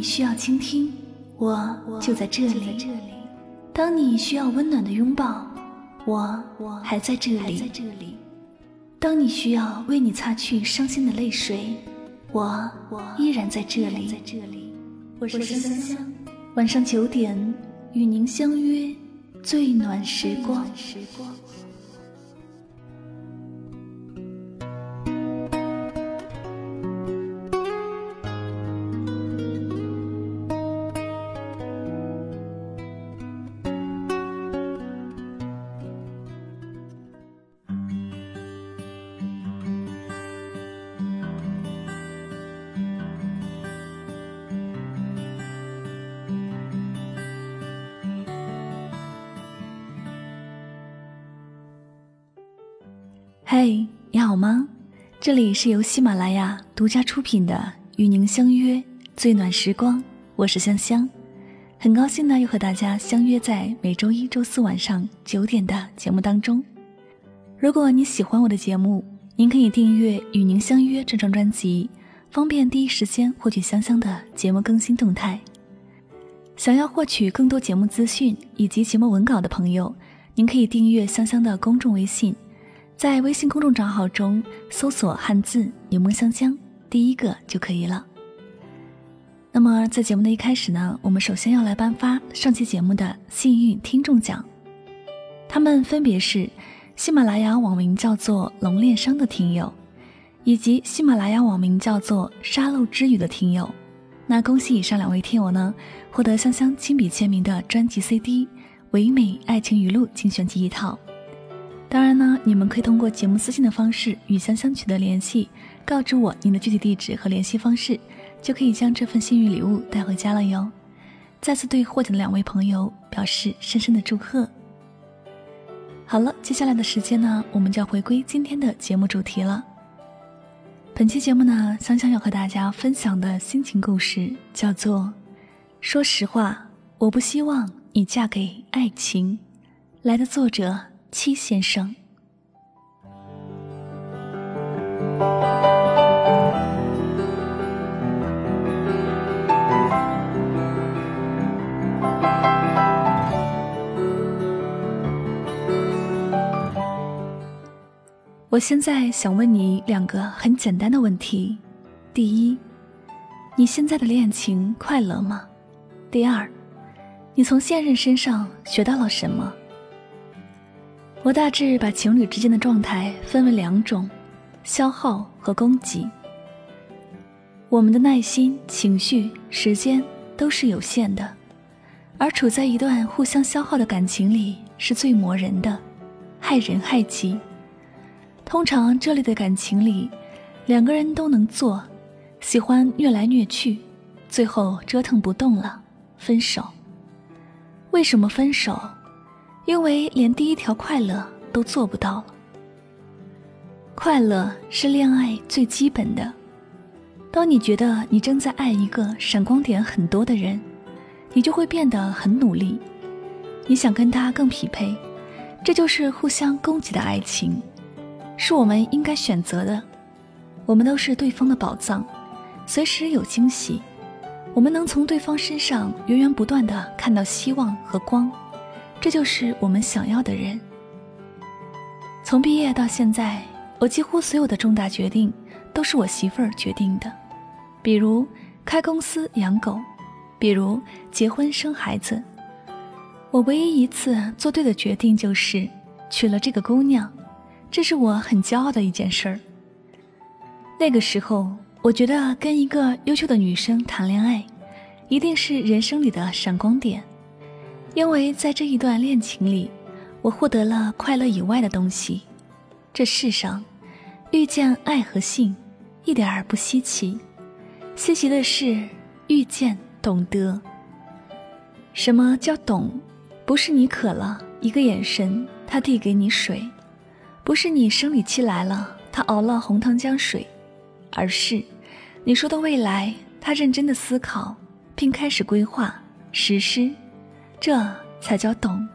你需要倾听，我就在这里；当你需要温暖的拥抱，我还在这里；当你需要为你擦去伤心的泪水，我依然在这里。我是香香，晚上九点与您相约最暖时光。嘿，你好吗？这里是由喜马拉雅独家出品的《与您相约最暖时光》，我是香香，很高兴呢又和大家相约在每周一周四晚上九点的节目当中。如果你喜欢我的节目，您可以订阅《与您相约》这张专辑，方便第一时间获取香香的节目更新动态。想要获取更多节目资讯以及节目文稿的朋友，您可以订阅香香的公众微信。在微信公众账号中搜索汉字“柠檬香香”，第一个就可以了。那么在节目的一开始呢，我们首先要来颁发上期节目的幸运听众奖，他们分别是喜马拉雅网名叫做“龙恋商”的听友，以及喜马拉雅网名叫做“沙漏之语”的听友。那恭喜以上两位听友呢，获得香香亲笔签名的专辑 CD《唯美爱情语录精选集》一套。当然呢，你们可以通过节目私信的方式与香香取得联系，告知我您的具体地址和联系方式，就可以将这份幸运礼物带回家了哟。再次对获奖的两位朋友表示深深的祝贺。好了，接下来的时间呢，我们就要回归今天的节目主题了。本期节目呢，香香要和大家分享的心情故事叫做“说实话，我不希望你嫁给爱情”，来的作者。七先生，我现在想问你两个很简单的问题：第一，你现在的恋情快乐吗？第二，你从现任身上学到了什么？我大致把情侣之间的状态分为两种：消耗和供给。我们的耐心、情绪、时间都是有限的，而处在一段互相消耗的感情里是最磨人的，害人害己。通常这类的感情里，两个人都能做，喜欢虐来虐去，最后折腾不动了，分手。为什么分手？因为连第一条快乐都做不到了。快乐是恋爱最基本的。当你觉得你正在爱一个闪光点很多的人，你就会变得很努力，你想跟他更匹配，这就是互相供给的爱情，是我们应该选择的。我们都是对方的宝藏，随时有惊喜，我们能从对方身上源源不断的看到希望和光。这就是我们想要的人。从毕业到现在，我几乎所有的重大决定都是我媳妇儿决定的，比如开公司、养狗，比如结婚生孩子。我唯一一次做对的决定就是娶了这个姑娘，这是我很骄傲的一件事儿。那个时候，我觉得跟一个优秀的女生谈恋爱，一定是人生里的闪光点。因为在这一段恋情里，我获得了快乐以外的东西。这世上，遇见爱和性，一点儿不稀奇。稀奇的是遇见懂得。什么叫懂？不是你渴了，一个眼神，他递给你水；不是你生理期来了，他熬了红糖姜水，而是你说的未来，他认真的思考，并开始规划实施。这才叫懂。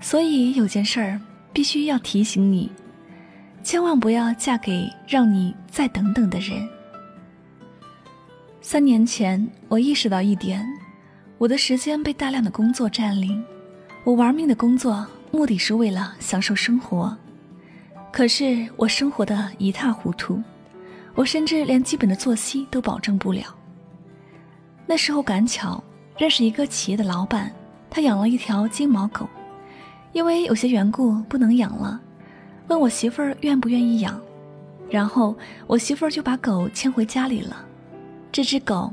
所以有件事儿必须要提醒你，千万不要嫁给让你再等等的人。三年前，我意识到一点：我的时间被大量的工作占领，我玩命的工作，目的是为了享受生活。可是我生活的一塌糊涂，我甚至连基本的作息都保证不了。那时候赶巧认识一个企业的老板，他养了一条金毛狗，因为有些缘故不能养了，问我媳妇儿愿不愿意养，然后我媳妇儿就把狗牵回家里了。这只狗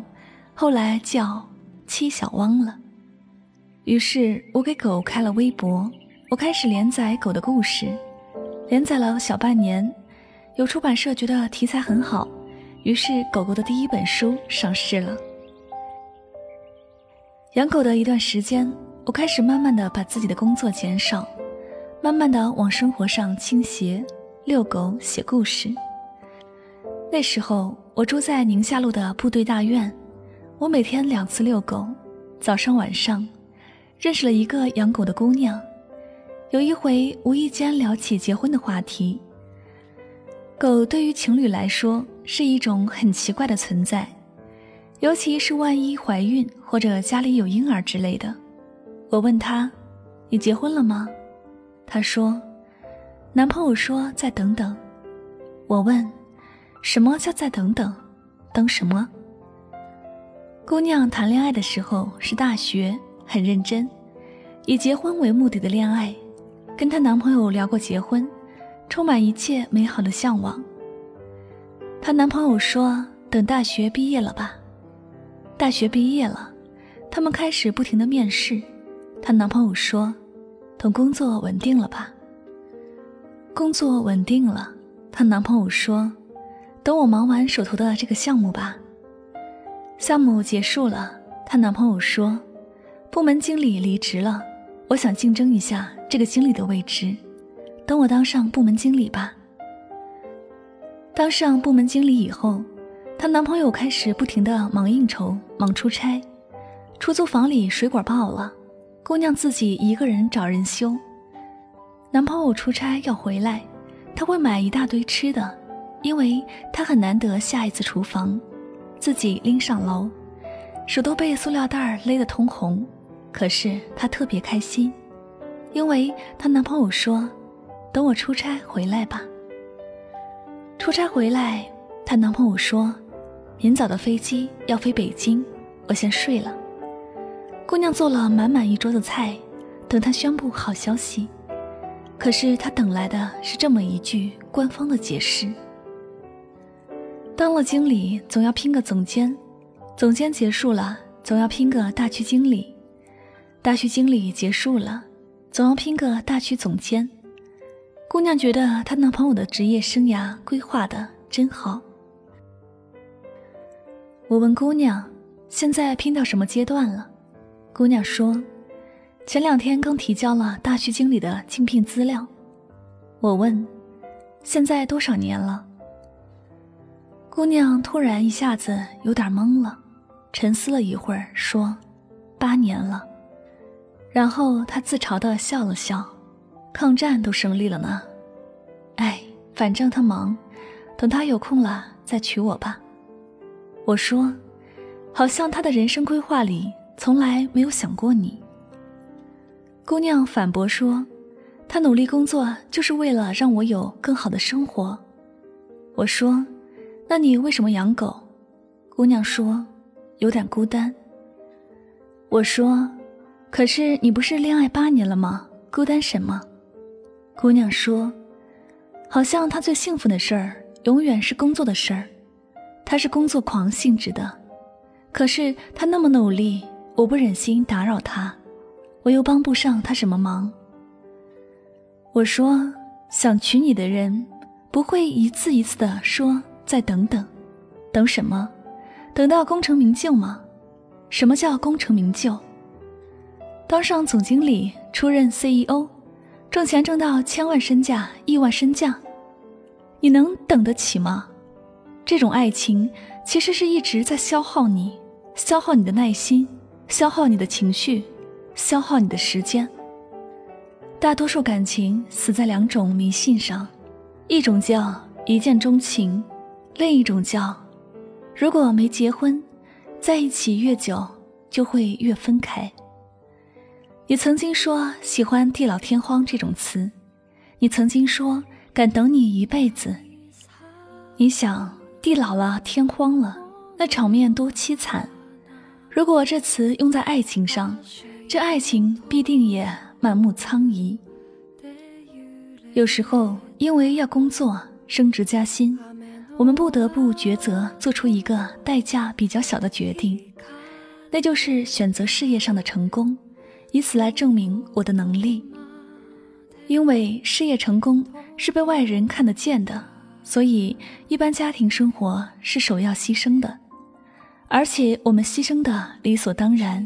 后来叫七小汪了。于是我给狗开了微博，我开始连载狗的故事。连载了小半年，有出版社觉得题材很好，于是狗狗的第一本书上市了。养狗的一段时间，我开始慢慢的把自己的工作减少，慢慢的往生活上倾斜，遛狗、写故事。那时候我住在宁夏路的部队大院，我每天两次遛狗，早上晚上，认识了一个养狗的姑娘。有一回无意间聊起结婚的话题。狗对于情侣来说是一种很奇怪的存在，尤其是万一怀孕或者家里有婴儿之类的。我问他：“你结婚了吗？”他说：“男朋友说再等等。”我问：“什么叫再等等？等什么？”姑娘谈恋爱的时候是大学，很认真，以结婚为目的的恋爱。跟她男朋友聊过结婚，充满一切美好的向往。她男朋友说：“等大学毕业了吧。”大学毕业了，他们开始不停的面试。她男朋友说：“等工作稳定了吧。”工作稳定了，她男朋友说：“等我忙完手头的这个项目吧。”项目结束了，她男朋友说：“部门经理离职了，我想竞争一下。”这个经理的位置，等我当上部门经理吧。当上部门经理以后，她男朋友开始不停的忙应酬、忙出差，出租房里水管爆了，姑娘自己一个人找人修。男朋友出差要回来，他会买一大堆吃的，因为他很难得下一次厨房，自己拎上楼，手都被塑料袋勒得通红，可是她特别开心。因为她男朋友说：“等我出差回来吧。”出差回来，她男朋友说：“明早的飞机要飞北京，我先睡了。”姑娘做了满满一桌子菜，等他宣布好消息。可是她等来的是这么一句官方的解释：“当了经理，总要拼个总监；总监结束了，总要拼个大区经理；大区经理结束了。”总要拼个大区总监。姑娘觉得她男朋友的职业生涯规划的真好。我问姑娘：“现在拼到什么阶段了？”姑娘说：“前两天刚提交了大区经理的竞聘资料。”我问：“现在多少年了？”姑娘突然一下子有点懵了，沉思了一会儿说：“八年了。”然后她自嘲的笑了笑，抗战都胜利了呢。哎，反正他忙，等他有空了再娶我吧。我说，好像他的人生规划里从来没有想过你。姑娘反驳说，他努力工作就是为了让我有更好的生活。我说，那你为什么养狗？姑娘说，有点孤单。我说。可是你不是恋爱八年了吗？孤单什么？姑娘说：“好像他最幸福的事儿，永远是工作的事儿。他是工作狂性质的。可是他那么努力，我不忍心打扰他，我又帮不上他什么忙。”我说：“想娶你的人，不会一次一次的说再等等，等什么？等到功成名就吗？什么叫功成名就？”当上总经理，出任 CEO，挣钱挣到千万身价、亿万身价，你能等得起吗？这种爱情其实是一直在消耗你，消耗你的耐心，消耗你的情绪，消耗你的时间。大多数感情死在两种迷信上，一种叫一见钟情，另一种叫如果没结婚，在一起越久，就会越分开。你曾经说喜欢“地老天荒”这种词，你曾经说敢等你一辈子。你想，地老了，天荒了，那场面多凄惨。如果这词用在爱情上，这爱情必定也满目苍夷。有时候，因为要工作、升职加薪，我们不得不抉择，做出一个代价比较小的决定，那就是选择事业上的成功。以此来证明我的能力，因为事业成功是被外人看得见的，所以一般家庭生活是首要牺牲的，而且我们牺牲的理所当然，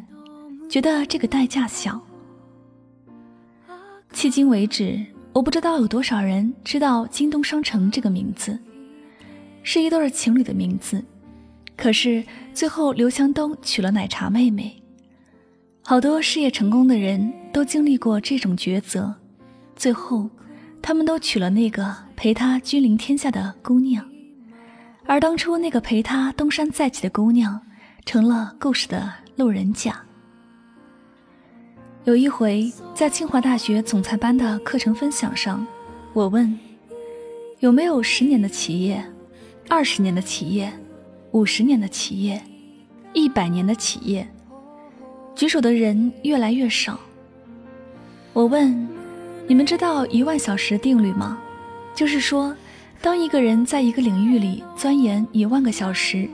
觉得这个代价小。迄今为止，我不知道有多少人知道京东商城这个名字，是一对情侣的名字，可是最后刘强东娶了奶茶妹妹。好多事业成功的人都经历过这种抉择，最后，他们都娶了那个陪他君临天下的姑娘，而当初那个陪他东山再起的姑娘，成了故事的路人甲。有一回，在清华大学总裁班的课程分享上，我问：有没有十年的企业、二十年的企业、五十年的企业、一百年的企业？举手的人越来越少。我问：“你们知道一万小时定律吗？就是说，当一个人在一个领域里钻研一万个小时，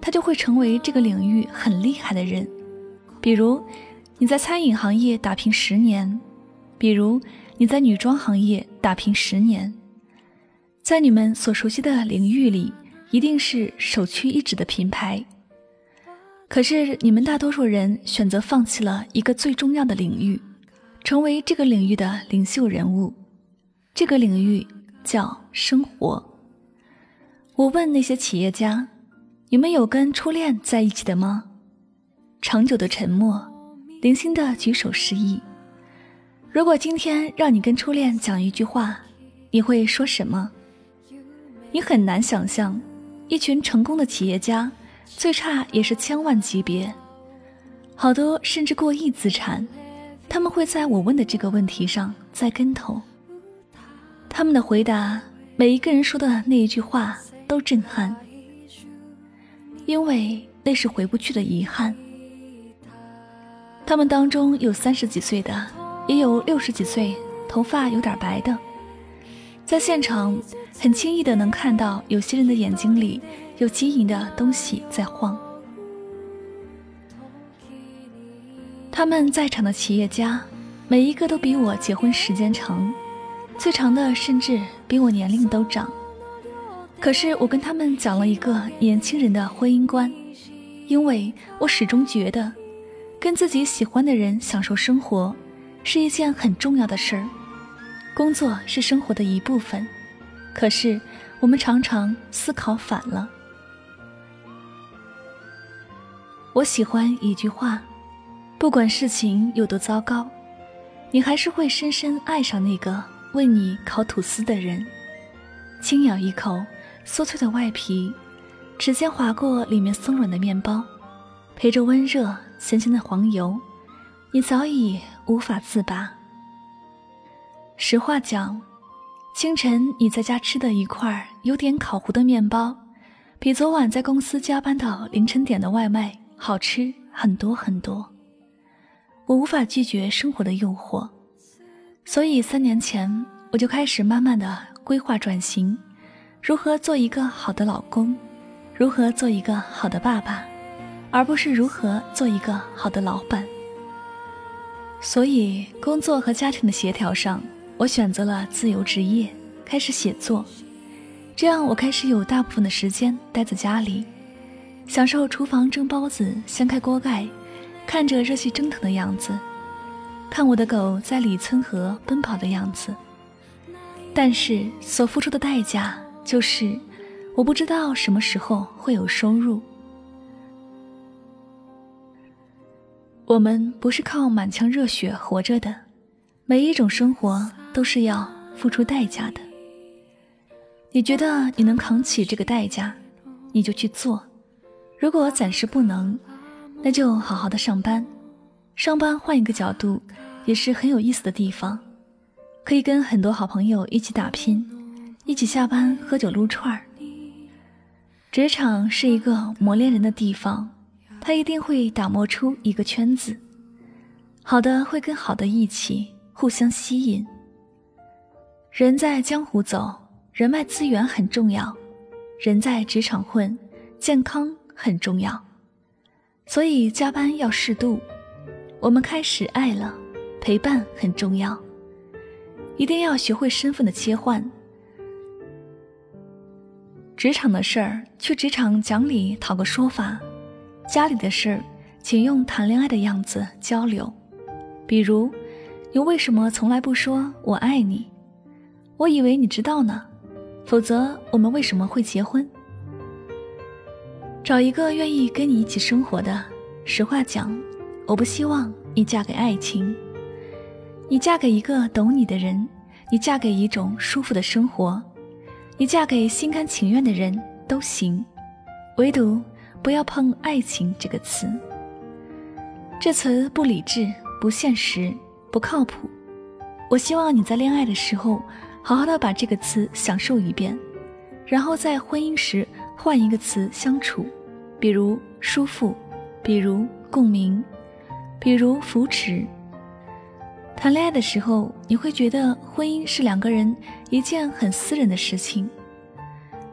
他就会成为这个领域很厉害的人。比如，你在餐饮行业打拼十年，比如你在女装行业打拼十年，在你们所熟悉的领域里，一定是首屈一指的品牌。”可是你们大多数人选择放弃了一个最重要的领域，成为这个领域的领袖人物。这个领域叫生活。我问那些企业家：“你们有跟初恋在一起的吗？”长久的沉默，零星的举手示意。如果今天让你跟初恋讲一句话，你会说什么？你很难想象，一群成功的企业家。最差也是千万级别，好多甚至过亿资产，他们会在我问的这个问题上栽跟头。他们的回答，每一个人说的那一句话都震撼，因为那是回不去的遗憾。他们当中有三十几岁的，也有六十几岁，头发有点白的，在现场很轻易的能看到有些人的眼睛里。有晶莹的东西在晃。他们在场的企业家，每一个都比我结婚时间长，最长的甚至比我年龄都长。可是我跟他们讲了一个年轻人的婚姻观，因为我始终觉得，跟自己喜欢的人享受生活，是一件很重要的事儿。工作是生活的一部分，可是我们常常思考反了。我喜欢一句话：不管事情有多糟糕，你还是会深深爱上那个为你烤吐司的人。轻咬一口酥脆的外皮，指尖划过里面松软的面包，陪着温热咸咸的黄油，你早已无法自拔。实话讲，清晨你在家吃的一块有点烤糊的面包，比昨晚在公司加班到凌晨点的外卖。好吃很多很多，我无法拒绝生活的诱惑，所以三年前我就开始慢慢的规划转型，如何做一个好的老公，如何做一个好的爸爸，而不是如何做一个好的老板。所以工作和家庭的协调上，我选择了自由职业，开始写作，这样我开始有大部分的时间待在家里。享受厨房蒸包子、掀开锅盖，看着热气蒸腾的样子，看我的狗在里村河奔跑的样子。但是所付出的代价就是，我不知道什么时候会有收入。我们不是靠满腔热血活着的，每一种生活都是要付出代价的。你觉得你能扛起这个代价，你就去做。如果暂时不能，那就好好的上班。上班换一个角度，也是很有意思的地方，可以跟很多好朋友一起打拼，一起下班喝酒撸串儿。职场是一个磨练人的地方，它一定会打磨出一个圈子，好的会跟好的一起互相吸引。人在江湖走，人脉资源很重要；人在职场混，健康很重要。所以加班要适度。我们开始爱了，陪伴很重要，一定要学会身份的切换。职场的事儿，去职场讲理讨个说法；家里的事儿，请用谈恋爱的样子交流。比如，你为什么从来不说我爱你？我以为你知道呢，否则我们为什么会结婚？找一个愿意跟你一起生活的。实话讲，我不希望你嫁给爱情，你嫁给一个懂你的人，你嫁给一种舒服的生活。你嫁给心甘情愿的人都行，唯独不要碰“爱情”这个词。这词不理智、不现实、不靠谱。我希望你在恋爱的时候，好好的把这个词享受一遍，然后在婚姻时换一个词相处，比如舒服，比如共鸣，比如扶持。谈恋爱的时候，你会觉得婚姻是两个人一件很私人的事情。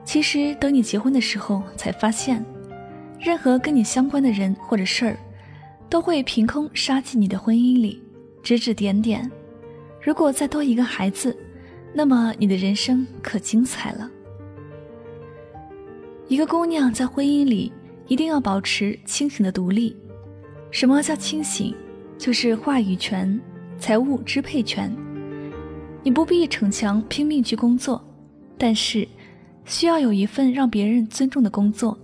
其实，等你结婚的时候，才发现，任何跟你相关的人或者事儿，都会凭空杀进你的婚姻里，指指点点。如果再多一个孩子，那么你的人生可精彩了。一个姑娘在婚姻里一定要保持清醒的独立。什么叫清醒？就是话语权。财务支配权，你不必逞强拼命去工作，但是需要有一份让别人尊重的工作。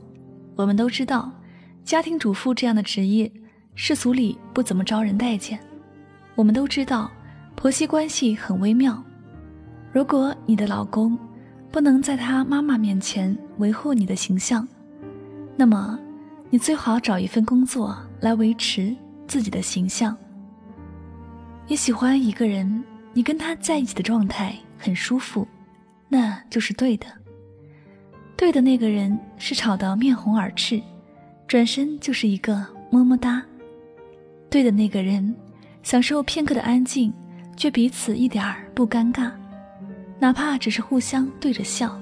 我们都知道，家庭主妇这样的职业，世俗里不怎么招人待见。我们都知道，婆媳关系很微妙。如果你的老公不能在他妈妈面前维护你的形象，那么你最好找一份工作来维持自己的形象。你喜欢一个人，你跟他在一起的状态很舒服，那就是对的。对的那个人是吵得面红耳赤，转身就是一个么么哒。对的那个人，享受片刻的安静，却彼此一点儿不尴尬，哪怕只是互相对着笑，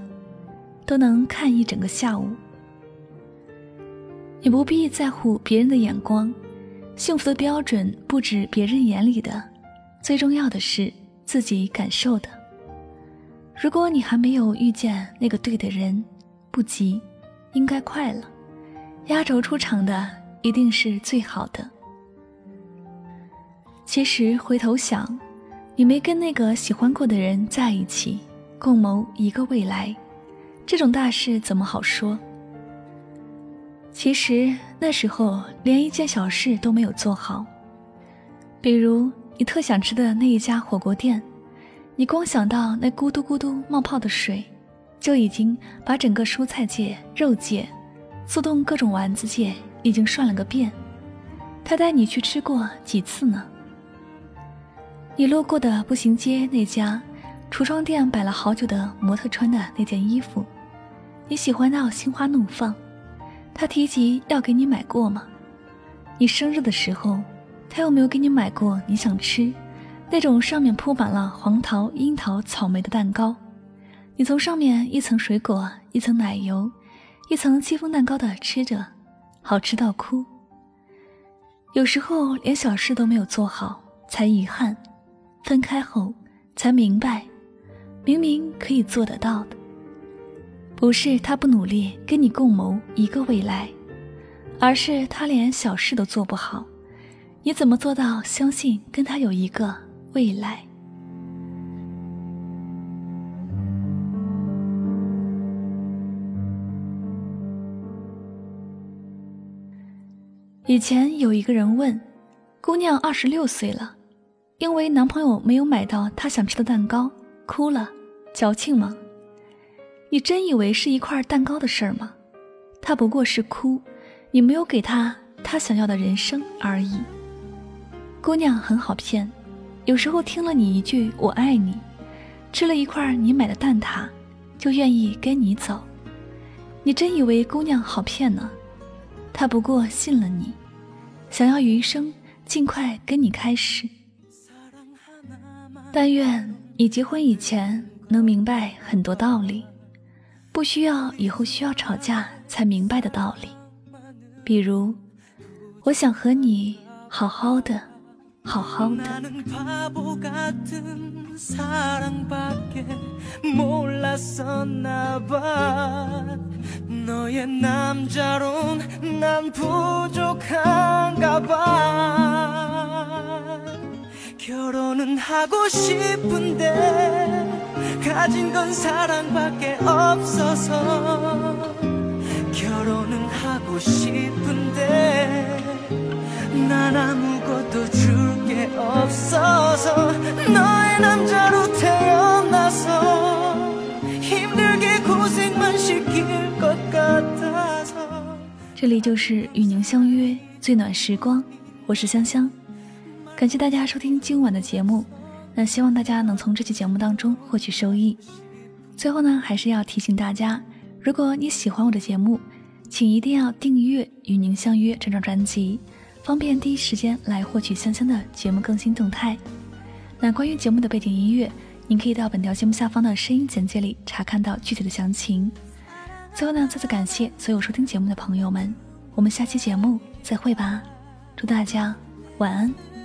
都能看一整个下午。你不必在乎别人的眼光，幸福的标准不止别人眼里的。最重要的是自己感受的。如果你还没有遇见那个对的人，不急，应该快了。压轴出场的一定是最好的。其实回头想，你没跟那个喜欢过的人在一起，共谋一个未来，这种大事怎么好说？其实那时候连一件小事都没有做好，比如。你特想吃的那一家火锅店，你光想到那咕嘟咕嘟冒泡的水，就已经把整个蔬菜界、肉界、速冻各种丸子界已经涮了个遍。他带你去吃过几次呢？你路过的步行街那家橱窗店摆了好久的模特穿的那件衣服，你喜欢到心花怒放。他提及要给你买过吗？你生日的时候。他有没有给你买过你想吃那种上面铺满了黄桃、樱桃、草莓的蛋糕？你从上面一层水果、一层奶油、一层戚风蛋糕的吃着，好吃到哭。有时候连小事都没有做好，才遗憾；分开后才明白，明明可以做得到的。不是他不努力跟你共谋一个未来，而是他连小事都做不好。你怎么做到相信跟他有一个未来？以前有一个人问，姑娘二十六岁了，因为男朋友没有买到她想吃的蛋糕，哭了，矫情吗？你真以为是一块蛋糕的事儿吗？她不过是哭，你没有给他他想要的人生而已。姑娘很好骗，有时候听了你一句“我爱你”，吃了一块你买的蛋挞，就愿意跟你走。你真以为姑娘好骗呢？她不过信了你，想要余生尽快跟你开始。但愿你结婚以前能明白很多道理，不需要以后需要吵架才明白的道理。比如，我想和你好好的，好好的。결혼은하고싶은데가진건사랑밖에없어서결혼은하고싶은데난아무것도줄게없어서너의남자로태어나서这里就是与您相约最暖时光，我是香香， 感谢大家收听今晚的节目。那希望大家能从这期节目当中获取收益。最后呢，还是要提醒大家，如果你喜欢我的节目，请一定要订阅《与您相约》这张专辑，方便第一时间来获取香香的节目更新动态。那关于节目的背景音乐，您可以到本条节目下方的声音简介里查看到具体的详情。最后呢，再次感谢所有收听节目的朋友们，我们下期节目再会吧，祝大家晚安，